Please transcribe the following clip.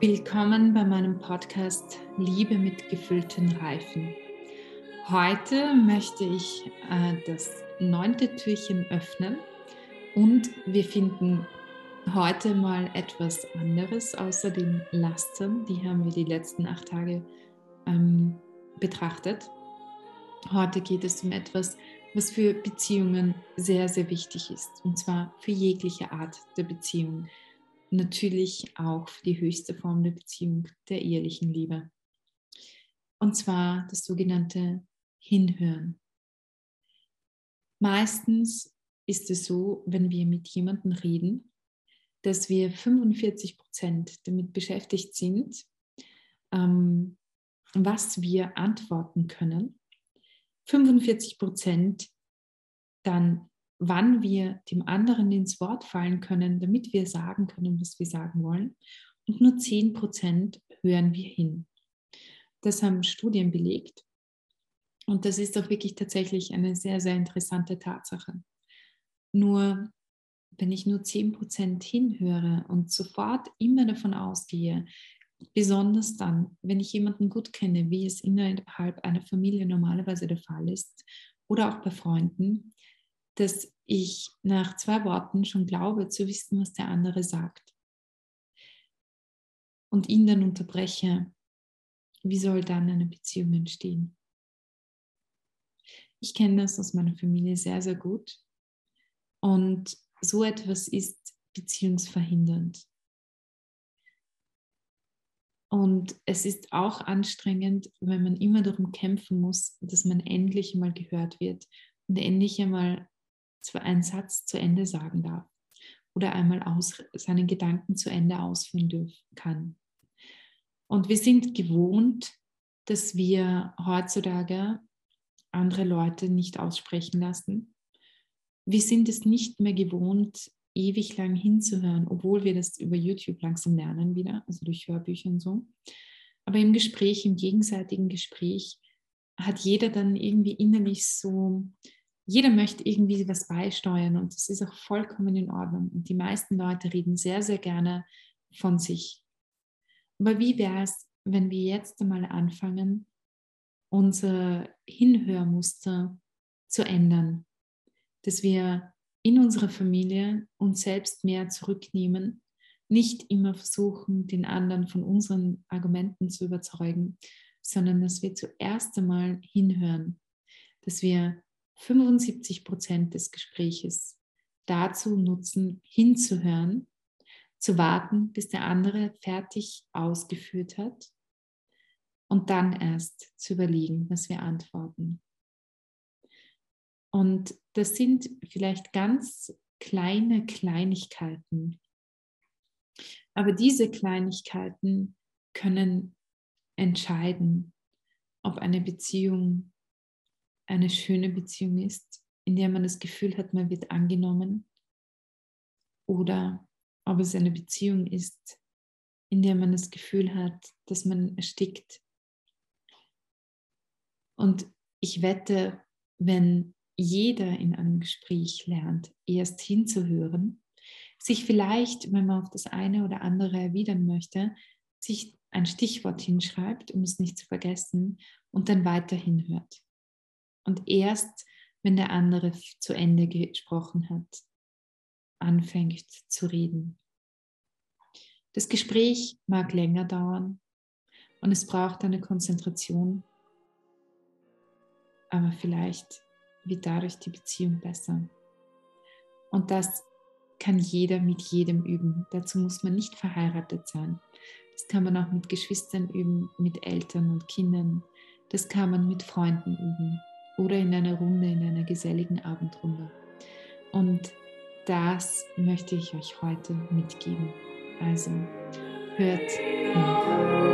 Willkommen bei meinem Podcast Liebe mit gefüllten Reifen. Heute möchte ich äh, das neunte Türchen öffnen und wir finden heute mal etwas anderes außer den Lastern. Die haben wir die letzten acht Tage ähm, betrachtet. Heute geht es um etwas, was für Beziehungen sehr, sehr wichtig ist und zwar für jegliche Art der Beziehung natürlich auch für die höchste Form der Beziehung, der ehelichen Liebe. Und zwar das sogenannte Hinhören. Meistens ist es so, wenn wir mit jemandem reden, dass wir 45 Prozent damit beschäftigt sind, ähm, was wir antworten können. 45 Prozent dann wann wir dem anderen ins Wort fallen können, damit wir sagen können, was wir sagen wollen. Und nur 10 Prozent hören wir hin. Das haben Studien belegt. Und das ist auch wirklich tatsächlich eine sehr, sehr interessante Tatsache. Nur wenn ich nur 10 Prozent hinhöre und sofort immer davon ausgehe, besonders dann, wenn ich jemanden gut kenne, wie es innerhalb einer Familie normalerweise der Fall ist, oder auch bei Freunden, dass ich nach zwei Worten schon glaube zu wissen, was der andere sagt. Und ihn dann unterbreche, wie soll dann eine Beziehung entstehen? Ich kenne das aus meiner Familie sehr, sehr gut. Und so etwas ist beziehungsverhindernd. Und es ist auch anstrengend, wenn man immer darum kämpfen muss, dass man endlich einmal gehört wird und endlich einmal einen Satz zu Ende sagen darf oder einmal aus, seinen Gedanken zu Ende ausführen dürfen kann. Und wir sind gewohnt, dass wir heutzutage andere Leute nicht aussprechen lassen. Wir sind es nicht mehr gewohnt, ewig lang hinzuhören, obwohl wir das über YouTube langsam lernen wieder, also durch Hörbücher und so. Aber im Gespräch, im gegenseitigen Gespräch, hat jeder dann irgendwie innerlich so jeder möchte irgendwie was beisteuern und das ist auch vollkommen in Ordnung. Und die meisten Leute reden sehr, sehr gerne von sich. Aber wie wäre es, wenn wir jetzt einmal anfangen, unser Hinhörmuster zu ändern, dass wir in unserer Familie uns selbst mehr zurücknehmen, nicht immer versuchen, den anderen von unseren Argumenten zu überzeugen, sondern dass wir zuerst einmal hinhören, dass wir 75 Prozent des Gespräches dazu nutzen, hinzuhören, zu warten, bis der andere fertig ausgeführt hat und dann erst zu überlegen, was wir antworten. Und das sind vielleicht ganz kleine Kleinigkeiten. Aber diese Kleinigkeiten können entscheiden, ob eine Beziehung eine schöne Beziehung ist, in der man das Gefühl hat, man wird angenommen, oder ob es eine Beziehung ist, in der man das Gefühl hat, dass man erstickt. Und ich wette, wenn jeder in einem Gespräch lernt, erst hinzuhören, sich vielleicht, wenn man auf das eine oder andere erwidern möchte, sich ein Stichwort hinschreibt, um es nicht zu vergessen, und dann weiterhin hört. Und erst, wenn der andere zu Ende gesprochen hat, anfängt zu reden. Das Gespräch mag länger dauern und es braucht eine Konzentration, aber vielleicht wird dadurch die Beziehung besser. Und das kann jeder mit jedem üben. Dazu muss man nicht verheiratet sein. Das kann man auch mit Geschwistern üben, mit Eltern und Kindern. Das kann man mit Freunden üben oder in einer Runde, in einer geselligen Abendrunde. Und das möchte ich euch heute mitgeben. Also hört hin.